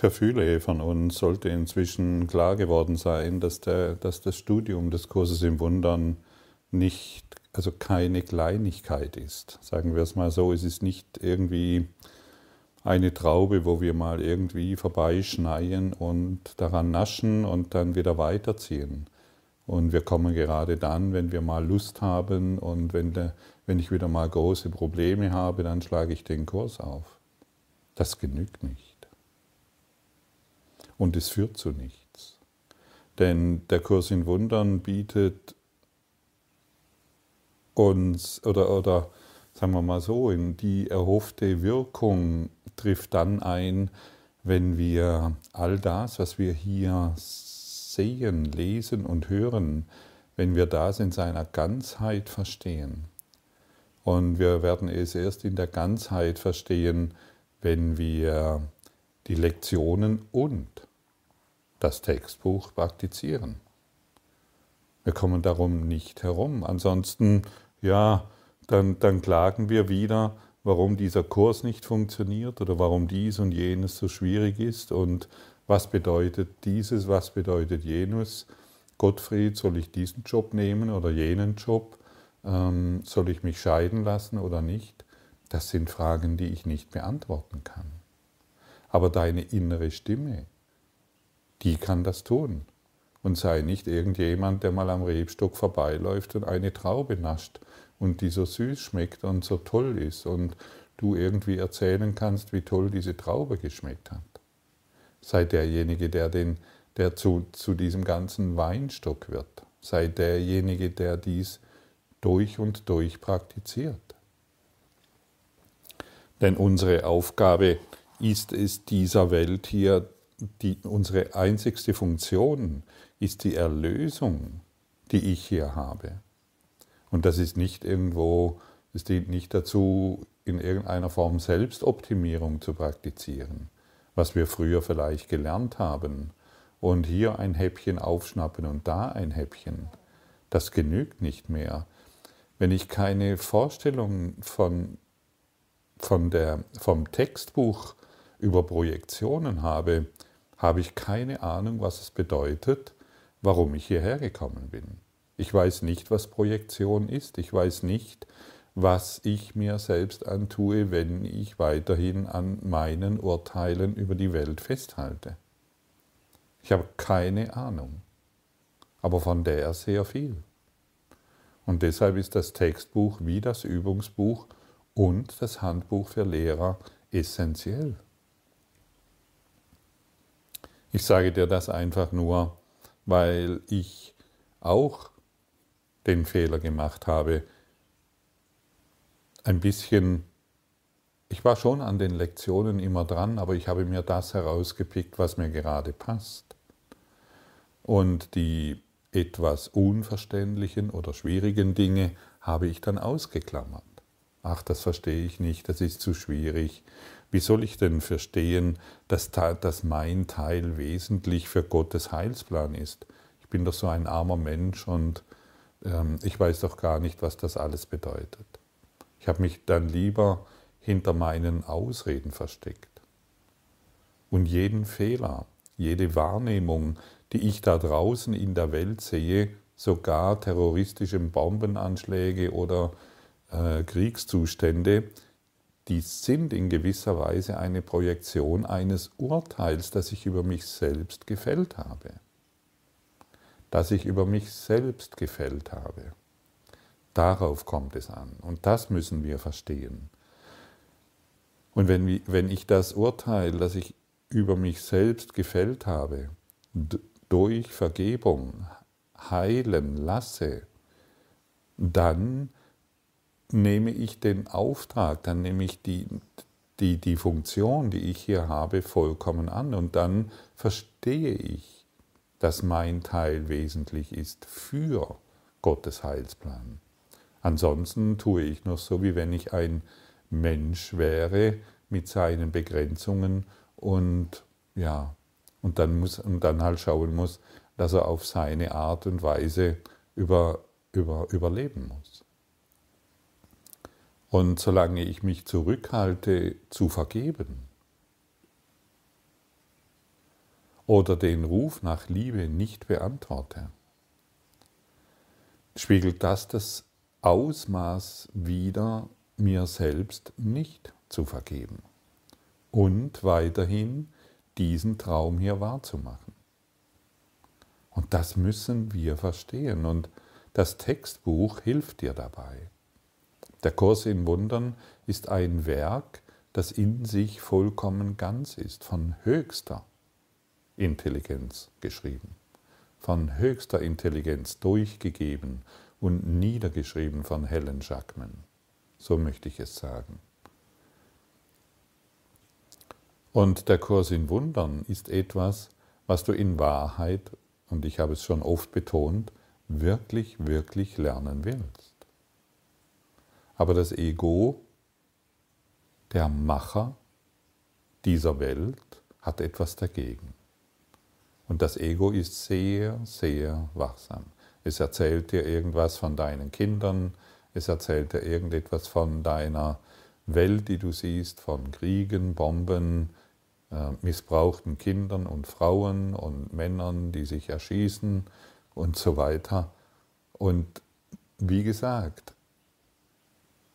für viele von uns sollte inzwischen klar geworden sein, dass, der, dass das Studium des Kurses im Wundern nicht, also keine Kleinigkeit ist. Sagen wir es mal so, es ist nicht irgendwie eine Traube, wo wir mal irgendwie vorbeischneien und daran naschen und dann wieder weiterziehen. Und wir kommen gerade dann, wenn wir mal Lust haben und wenn, der, wenn ich wieder mal große Probleme habe, dann schlage ich den Kurs auf. Das genügt nicht. Und es führt zu nichts. Denn der Kurs in Wundern bietet uns oder, oder sagen wir mal so, die erhoffte Wirkung trifft dann ein, wenn wir all das, was wir hier sehen, lesen und hören, wenn wir das in seiner Ganzheit verstehen. Und wir werden es erst in der Ganzheit verstehen, wenn wir die Lektionen und das Textbuch praktizieren. Wir kommen darum nicht herum. Ansonsten, ja, dann, dann klagen wir wieder, warum dieser Kurs nicht funktioniert oder warum dies und jenes so schwierig ist und was bedeutet dieses, was bedeutet jenes. Gottfried, soll ich diesen Job nehmen oder jenen Job? Ähm, soll ich mich scheiden lassen oder nicht? Das sind Fragen, die ich nicht beantworten kann. Aber deine innere Stimme, die kann das tun. Und sei nicht irgendjemand, der mal am Rebstock vorbeiläuft und eine Traube nascht und die so süß schmeckt und so toll ist und du irgendwie erzählen kannst, wie toll diese Traube geschmeckt hat. Sei derjenige, der, den, der zu, zu diesem ganzen Weinstock wird. Sei derjenige, der dies durch und durch praktiziert. Denn unsere Aufgabe ist es, dieser Welt hier, die, unsere einzigste Funktion ist die Erlösung, die ich hier habe. Und das ist nicht irgendwo, es dient nicht dazu, in irgendeiner Form Selbstoptimierung zu praktizieren, was wir früher vielleicht gelernt haben. Und hier ein Häppchen aufschnappen und da ein Häppchen. Das genügt nicht mehr. Wenn ich keine Vorstellung von von der, vom Textbuch über Projektionen habe, habe ich keine Ahnung, was es bedeutet, warum ich hierher gekommen bin. Ich weiß nicht, was Projektion ist. Ich weiß nicht, was ich mir selbst antue, wenn ich weiterhin an meinen Urteilen über die Welt festhalte. Ich habe keine Ahnung, aber von der sehr viel. Und deshalb ist das Textbuch wie das Übungsbuch und das Handbuch für Lehrer essentiell. Ich sage dir das einfach nur, weil ich auch den Fehler gemacht habe, ein bisschen, ich war schon an den Lektionen immer dran, aber ich habe mir das herausgepickt, was mir gerade passt. Und die etwas unverständlichen oder schwierigen Dinge habe ich dann ausgeklammert. Ach, das verstehe ich nicht, das ist zu schwierig. Wie soll ich denn verstehen, dass, dass mein Teil wesentlich für Gottes Heilsplan ist? Ich bin doch so ein armer Mensch und ähm, ich weiß doch gar nicht, was das alles bedeutet. Ich habe mich dann lieber hinter meinen Ausreden versteckt. Und jeden Fehler, jede Wahrnehmung, die ich da draußen in der Welt sehe, sogar terroristische Bombenanschläge oder äh, Kriegszustände, die sind in gewisser Weise eine Projektion eines Urteils, das ich über mich selbst gefällt habe. Das ich über mich selbst gefällt habe. Darauf kommt es an. Und das müssen wir verstehen. Und wenn, wenn ich das Urteil, das ich über mich selbst gefällt habe, durch Vergebung heilen lasse, dann nehme ich den Auftrag, dann nehme ich die, die, die Funktion, die ich hier habe, vollkommen an und dann verstehe ich, dass mein Teil wesentlich ist für Gottes Heilsplan. Ansonsten tue ich noch so, wie wenn ich ein Mensch wäre mit seinen Begrenzungen und ja, und dann, muss, und dann halt schauen muss, dass er auf seine Art und Weise über, über, überleben muss. Und solange ich mich zurückhalte zu vergeben, oder den Ruf nach Liebe nicht beantworte, spiegelt das das Ausmaß wider, mir selbst nicht zu vergeben und weiterhin diesen Traum hier wahrzumachen. Und das müssen wir verstehen und das Textbuch hilft dir dabei. Der Kurs in Wundern ist ein Werk, das in sich vollkommen ganz ist, von höchster Intelligenz geschrieben, von höchster Intelligenz durchgegeben und niedergeschrieben von Helen Jackman. So möchte ich es sagen. Und der Kurs in Wundern ist etwas, was du in Wahrheit, und ich habe es schon oft betont, wirklich, wirklich lernen willst. Aber das Ego, der Macher dieser Welt, hat etwas dagegen. Und das Ego ist sehr, sehr wachsam. Es erzählt dir irgendwas von deinen Kindern, es erzählt dir irgendetwas von deiner Welt, die du siehst, von Kriegen, Bomben, äh, missbrauchten Kindern und Frauen und Männern, die sich erschießen und so weiter. Und wie gesagt,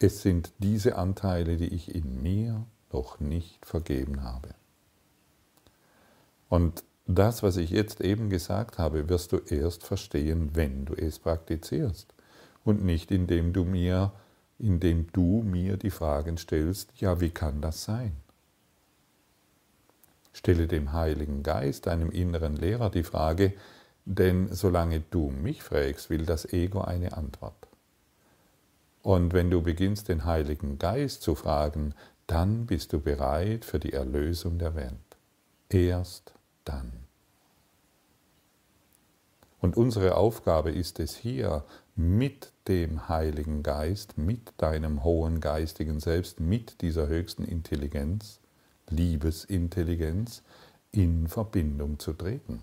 es sind diese Anteile, die ich in mir noch nicht vergeben habe. Und das, was ich jetzt eben gesagt habe, wirst du erst verstehen, wenn du es praktizierst und nicht indem du mir indem du mir die Fragen stellst, ja, wie kann das sein? Stelle dem Heiligen Geist, deinem inneren Lehrer, die Frage, denn solange du mich fragst, will das Ego eine Antwort. Und wenn du beginnst, den Heiligen Geist zu fragen, dann bist du bereit für die Erlösung der Welt. Erst dann. Und unsere Aufgabe ist es hier, mit dem Heiligen Geist, mit deinem hohen geistigen Selbst, mit dieser höchsten Intelligenz, Liebesintelligenz, in Verbindung zu treten.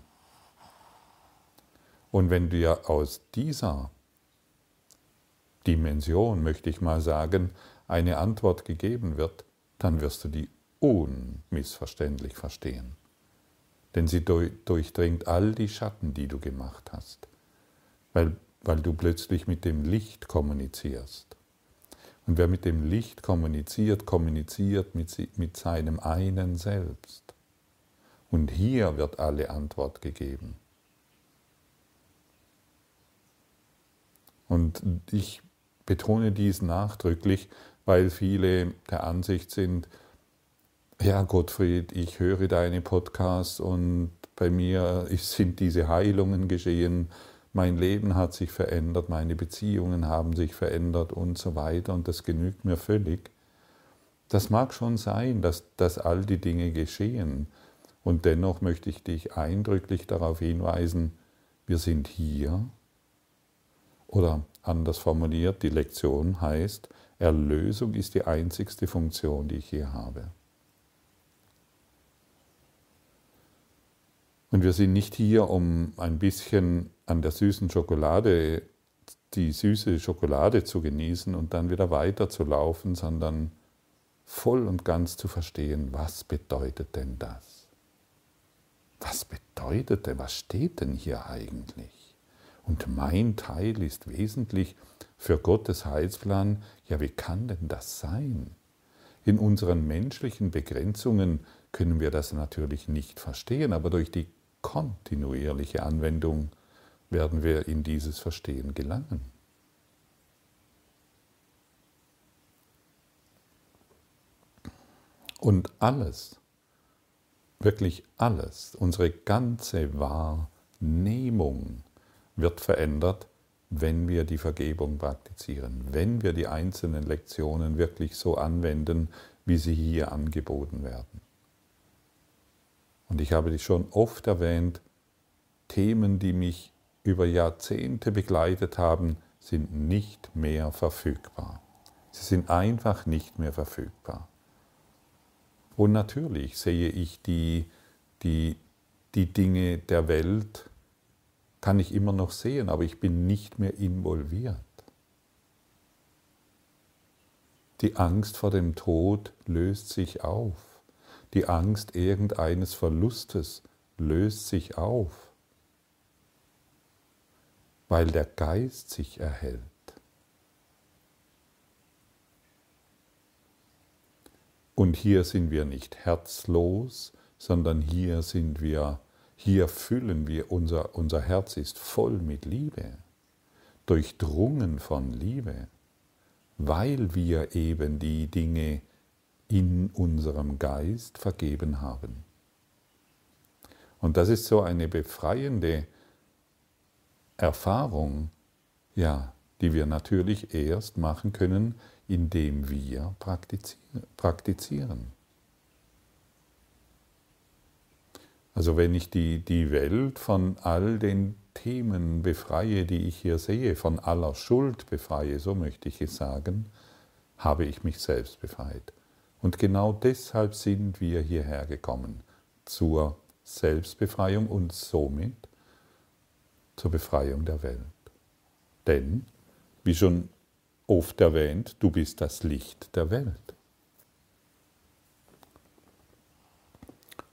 Und wenn dir aus dieser Dimension, möchte ich mal sagen, eine Antwort gegeben wird, dann wirst du die unmissverständlich verstehen. Denn sie durchdringt all die Schatten, die du gemacht hast, weil, weil du plötzlich mit dem Licht kommunizierst. Und wer mit dem Licht kommuniziert, kommuniziert mit, mit seinem einen Selbst. Und hier wird alle Antwort gegeben. Und ich betone dies nachdrücklich, weil viele der Ansicht sind, ja Gottfried, ich höre deine Podcasts und bei mir sind diese Heilungen geschehen, mein Leben hat sich verändert, meine Beziehungen haben sich verändert und so weiter und das genügt mir völlig. Das mag schon sein, dass, dass all die Dinge geschehen und dennoch möchte ich dich eindrücklich darauf hinweisen, wir sind hier, oder anders formuliert, die Lektion heißt, Erlösung ist die einzigste Funktion, die ich hier habe. Und wir sind nicht hier, um ein bisschen an der süßen Schokolade, die süße Schokolade zu genießen und dann wieder weiterzulaufen, sondern voll und ganz zu verstehen, was bedeutet denn das? Was bedeutet denn, was steht denn hier eigentlich? Und mein Teil ist wesentlich für Gottes Heilsplan, ja, wie kann denn das sein? In unseren menschlichen Begrenzungen können wir das natürlich nicht verstehen, aber durch die kontinuierliche Anwendung werden wir in dieses Verstehen gelangen. Und alles, wirklich alles, unsere ganze Wahrnehmung wird verändert, wenn wir die Vergebung praktizieren, wenn wir die einzelnen Lektionen wirklich so anwenden, wie sie hier angeboten werden. Und ich habe dich schon oft erwähnt, Themen, die mich über Jahrzehnte begleitet haben, sind nicht mehr verfügbar. Sie sind einfach nicht mehr verfügbar. Und natürlich sehe ich die, die, die Dinge der Welt kann ich immer noch sehen, aber ich bin nicht mehr involviert. Die Angst vor dem Tod löst sich auf. Die Angst irgendeines Verlustes löst sich auf, weil der Geist sich erhält. Und hier sind wir nicht herzlos, sondern hier sind wir, hier füllen wir, unser, unser Herz ist voll mit Liebe, durchdrungen von Liebe, weil wir eben die Dinge in unserem Geist vergeben haben. Und das ist so eine befreiende Erfahrung, ja, die wir natürlich erst machen können, indem wir praktizieren. Also wenn ich die, die Welt von all den Themen befreie, die ich hier sehe, von aller Schuld befreie, so möchte ich es sagen, habe ich mich selbst befreit. Und genau deshalb sind wir hierher gekommen, zur Selbstbefreiung und somit zur Befreiung der Welt. Denn, wie schon oft erwähnt, du bist das Licht der Welt.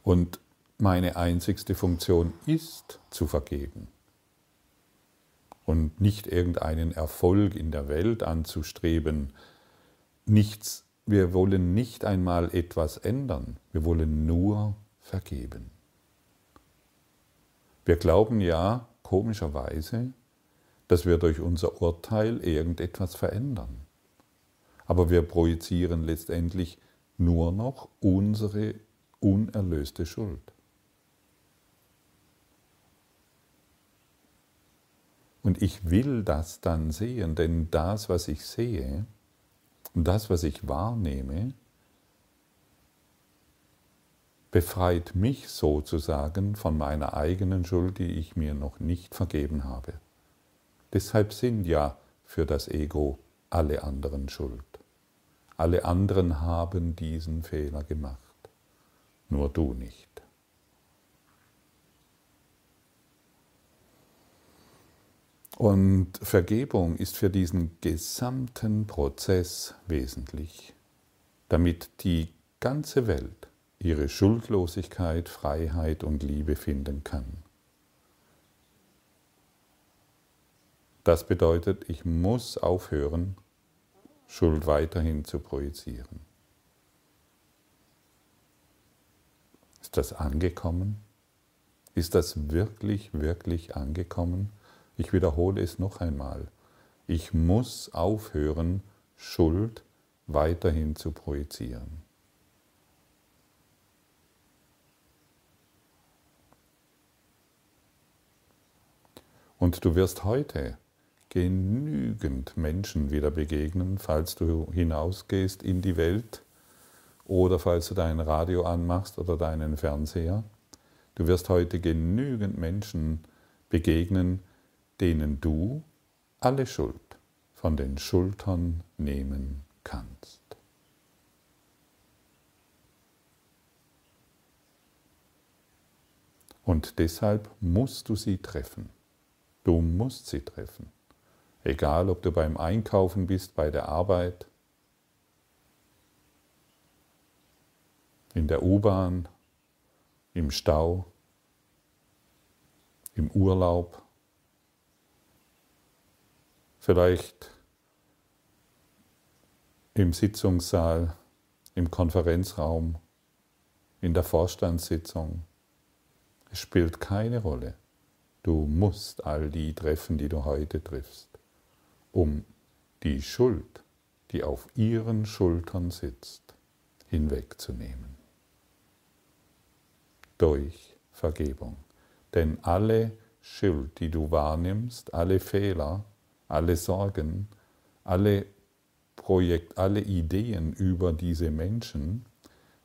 Und meine einzigste Funktion ist zu vergeben und nicht irgendeinen Erfolg in der Welt anzustreben. Nichts, wir wollen nicht einmal etwas ändern, wir wollen nur vergeben. Wir glauben ja komischerweise, dass wir durch unser Urteil irgendetwas verändern. Aber wir projizieren letztendlich nur noch unsere unerlöste Schuld. Und ich will das dann sehen, denn das, was ich sehe und das, was ich wahrnehme, befreit mich sozusagen von meiner eigenen Schuld, die ich mir noch nicht vergeben habe. Deshalb sind ja für das Ego alle anderen schuld. Alle anderen haben diesen Fehler gemacht, nur du nicht. Und Vergebung ist für diesen gesamten Prozess wesentlich, damit die ganze Welt ihre Schuldlosigkeit, Freiheit und Liebe finden kann. Das bedeutet, ich muss aufhören, Schuld weiterhin zu projizieren. Ist das angekommen? Ist das wirklich, wirklich angekommen? Ich wiederhole es noch einmal. Ich muss aufhören, Schuld weiterhin zu projizieren. Und du wirst heute genügend Menschen wieder begegnen, falls du hinausgehst in die Welt oder falls du dein Radio anmachst oder deinen Fernseher. Du wirst heute genügend Menschen begegnen, denen du alle Schuld von den Schultern nehmen kannst. Und deshalb musst du sie treffen. Du musst sie treffen. Egal, ob du beim Einkaufen bist, bei der Arbeit, in der U-Bahn, im Stau, im Urlaub, vielleicht im Sitzungssaal, im Konferenzraum, in der Vorstandssitzung. Es spielt keine Rolle. Du musst all die treffen, die du heute triffst um die Schuld, die auf ihren Schultern sitzt, hinwegzunehmen. Durch Vergebung. Denn alle Schuld, die du wahrnimmst, alle Fehler, alle Sorgen, alle Projekt, alle Ideen über diese Menschen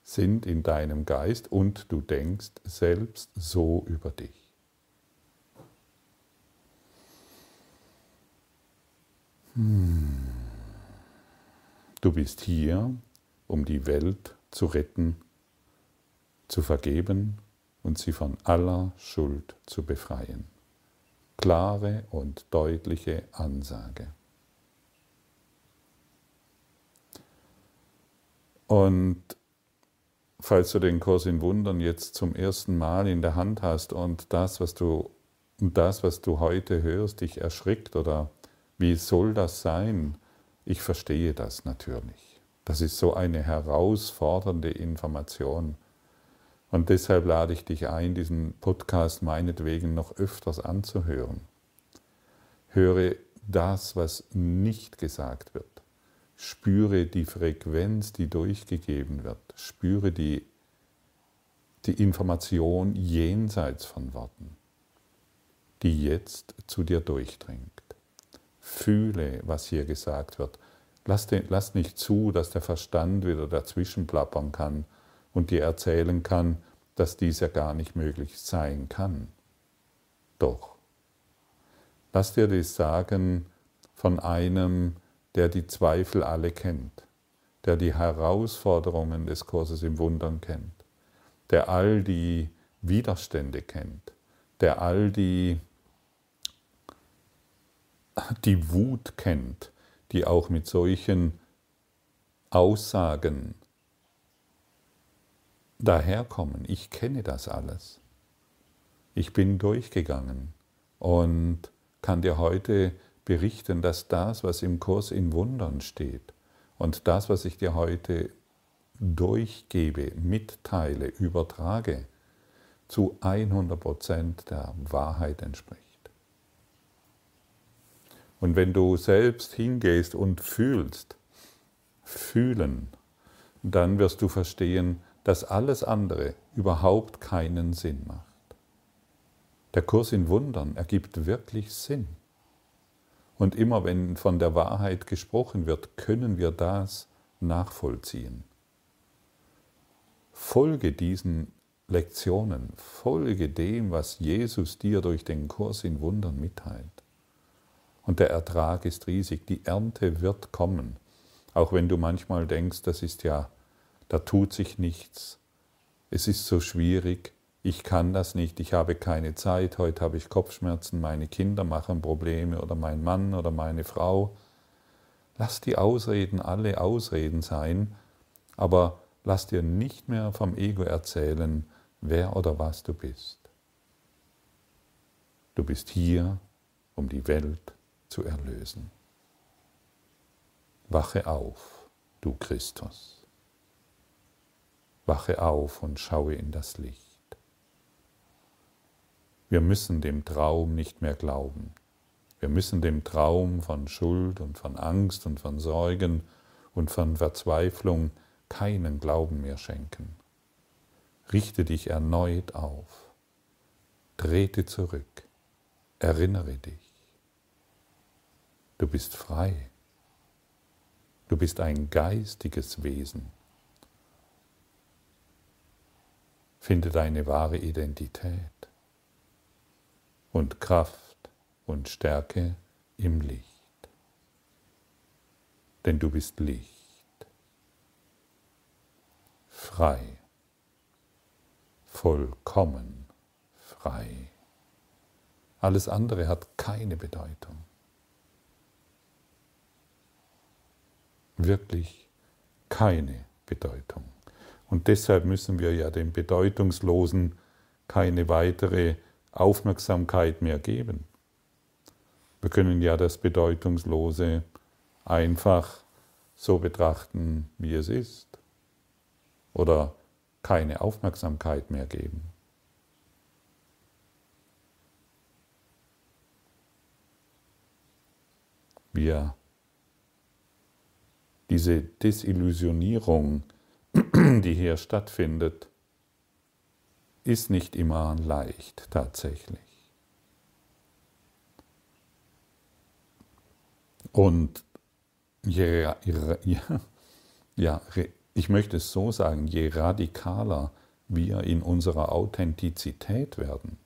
sind in deinem Geist und du denkst selbst so über dich. Du bist hier, um die Welt zu retten, zu vergeben und sie von aller Schuld zu befreien. Klare und deutliche Ansage. Und falls du den Kurs in Wundern jetzt zum ersten Mal in der Hand hast und das, was du, das, was du heute hörst, dich erschrickt oder wie soll das sein? Ich verstehe das natürlich. Das ist so eine herausfordernde Information. Und deshalb lade ich dich ein, diesen Podcast meinetwegen noch öfters anzuhören. Höre das, was nicht gesagt wird. Spüre die Frequenz, die durchgegeben wird. Spüre die, die Information jenseits von Worten, die jetzt zu dir durchdringt. Fühle, was hier gesagt wird. Lass, den, lass nicht zu, dass der Verstand wieder dazwischen plappern kann und dir erzählen kann, dass dies ja gar nicht möglich sein kann. Doch. Lass dir das sagen von einem, der die Zweifel alle kennt, der die Herausforderungen des Kurses im Wundern kennt, der all die Widerstände kennt, der all die, die Wut kennt, die auch mit solchen Aussagen daherkommen. Ich kenne das alles. Ich bin durchgegangen und kann dir heute berichten, dass das, was im Kurs in Wundern steht und das, was ich dir heute durchgebe, mitteile, übertrage, zu 100% der Wahrheit entspricht. Und wenn du selbst hingehst und fühlst, fühlen, dann wirst du verstehen, dass alles andere überhaupt keinen Sinn macht. Der Kurs in Wundern ergibt wirklich Sinn. Und immer wenn von der Wahrheit gesprochen wird, können wir das nachvollziehen. Folge diesen Lektionen, folge dem, was Jesus dir durch den Kurs in Wundern mitteilt. Und der Ertrag ist riesig, die Ernte wird kommen, auch wenn du manchmal denkst, das ist ja, da tut sich nichts, es ist so schwierig, ich kann das nicht, ich habe keine Zeit, heute habe ich Kopfschmerzen, meine Kinder machen Probleme oder mein Mann oder meine Frau. Lass die Ausreden alle Ausreden sein, aber lass dir nicht mehr vom Ego erzählen, wer oder was du bist. Du bist hier, um die Welt zu erlösen. Wache auf, du Christus. Wache auf und schaue in das Licht. Wir müssen dem Traum nicht mehr glauben. Wir müssen dem Traum von Schuld und von Angst und von Sorgen und von Verzweiflung keinen Glauben mehr schenken. Richte dich erneut auf. Trete zurück. Erinnere dich. Du bist frei. Du bist ein geistiges Wesen. Finde deine wahre Identität und Kraft und Stärke im Licht. Denn du bist Licht, frei, vollkommen frei. Alles andere hat keine Bedeutung. Wirklich keine Bedeutung. Und deshalb müssen wir ja dem Bedeutungslosen keine weitere Aufmerksamkeit mehr geben. Wir können ja das Bedeutungslose einfach so betrachten, wie es ist. Oder keine Aufmerksamkeit mehr geben. Wir diese Desillusionierung, die hier stattfindet, ist nicht immer leicht tatsächlich. Und je, ja, ja, ich möchte es so sagen, je radikaler wir in unserer Authentizität werden,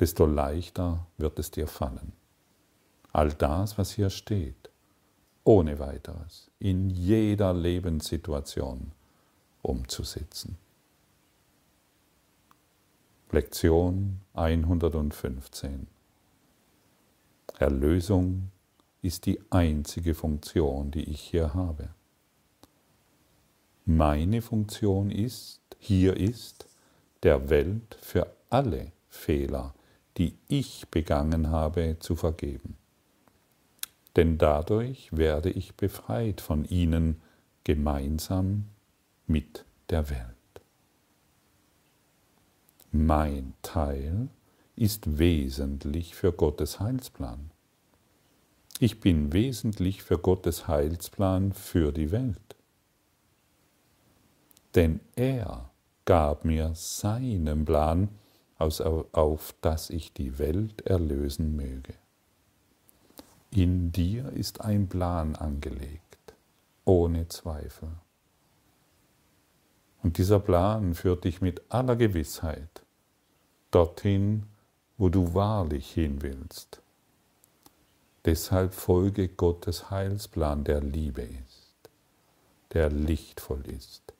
desto leichter wird es dir fallen. All das, was hier steht, ohne weiteres, in jeder Lebenssituation umzusetzen. Lektion 115. Erlösung ist die einzige Funktion, die ich hier habe. Meine Funktion ist, hier ist, der Welt für alle Fehler, die ich begangen habe, zu vergeben. Denn dadurch werde ich befreit von ihnen gemeinsam mit der Welt. Mein Teil ist wesentlich für Gottes Heilsplan. Ich bin wesentlich für Gottes Heilsplan für die Welt. Denn er gab mir seinen Plan, auf dass ich die Welt erlösen möge. In dir ist ein Plan angelegt, ohne Zweifel. Und dieser Plan führt dich mit aller Gewissheit dorthin, wo du wahrlich hin willst. Deshalb folge Gottes Heilsplan, der Liebe ist, der lichtvoll ist,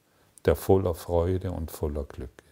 der voller Freude und voller Glück ist.